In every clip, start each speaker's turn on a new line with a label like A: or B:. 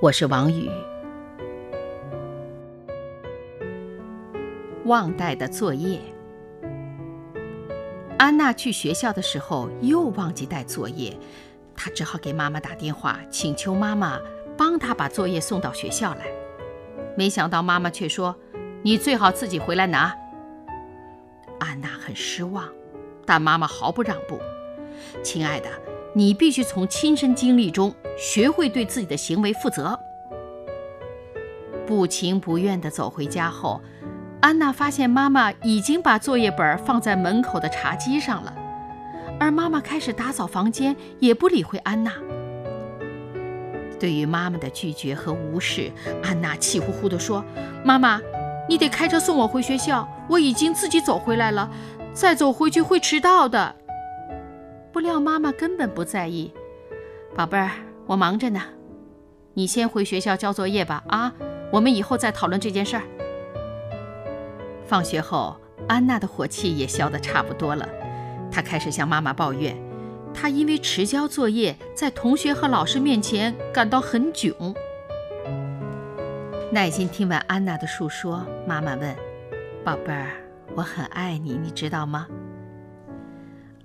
A: 我是王宇。忘带的作业。安娜去学校的时候又忘记带作业，她只好给妈妈打电话，请求妈妈帮她把作业送到学校来。没想到妈妈却说：“你最好自己回来拿。”安娜很失望，但妈妈毫不让步：“亲爱的，你必须从亲身经历中学会对自己的行为负责。”不情不愿地走回家后，安娜发现妈妈已经把作业本放在门口的茶几上了，而妈妈开始打扫房间，也不理会安娜。对于妈妈的拒绝和无视，安娜气呼呼地说：“妈妈，你得开车送我回学校，我已经自己走回来了，再走回去会迟到的。”不料妈妈根本不在意：“宝贝儿，我忙着呢，你先回学校交作业吧。啊，我们以后再讨论这件事儿。”放学后，安娜的火气也消得差不多了，她开始向妈妈抱怨。她因为迟交作业，在同学和老师面前感到很囧。耐心听完安娜的述说，妈妈问：“宝贝儿，我很爱你，你知道吗？”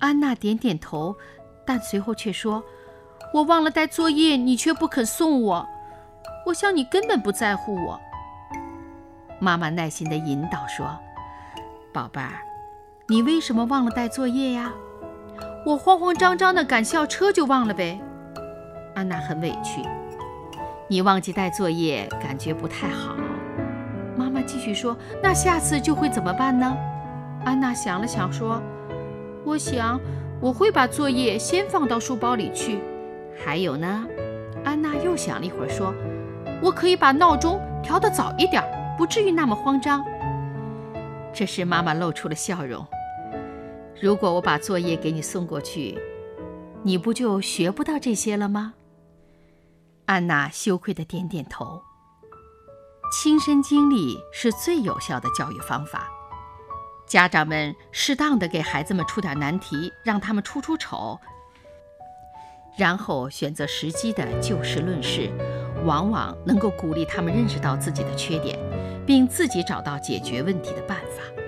A: 安娜点点头，但随后却说：“我忘了带作业，你却不肯送我。我想你根本不在乎我。”妈妈耐心地引导说：“宝贝儿，你为什么忘了带作业呀？”我慌慌张张地赶校车就忘了呗，安娜很委屈。你忘记带作业，感觉不太好。妈妈继续说：“那下次就会怎么办呢？”安娜想了想说：“我想我会把作业先放到书包里去。还有呢？”安娜又想了一会儿说：“我可以把闹钟调得早一点，不至于那么慌张。”这时妈妈露出了笑容。如果我把作业给你送过去，你不就学不到这些了吗？安娜羞愧地点点头。亲身经历是最有效的教育方法。家长们适当的给孩子们出点难题，让他们出出丑，然后选择时机的就事论事，往往能够鼓励他们认识到自己的缺点，并自己找到解决问题的办法。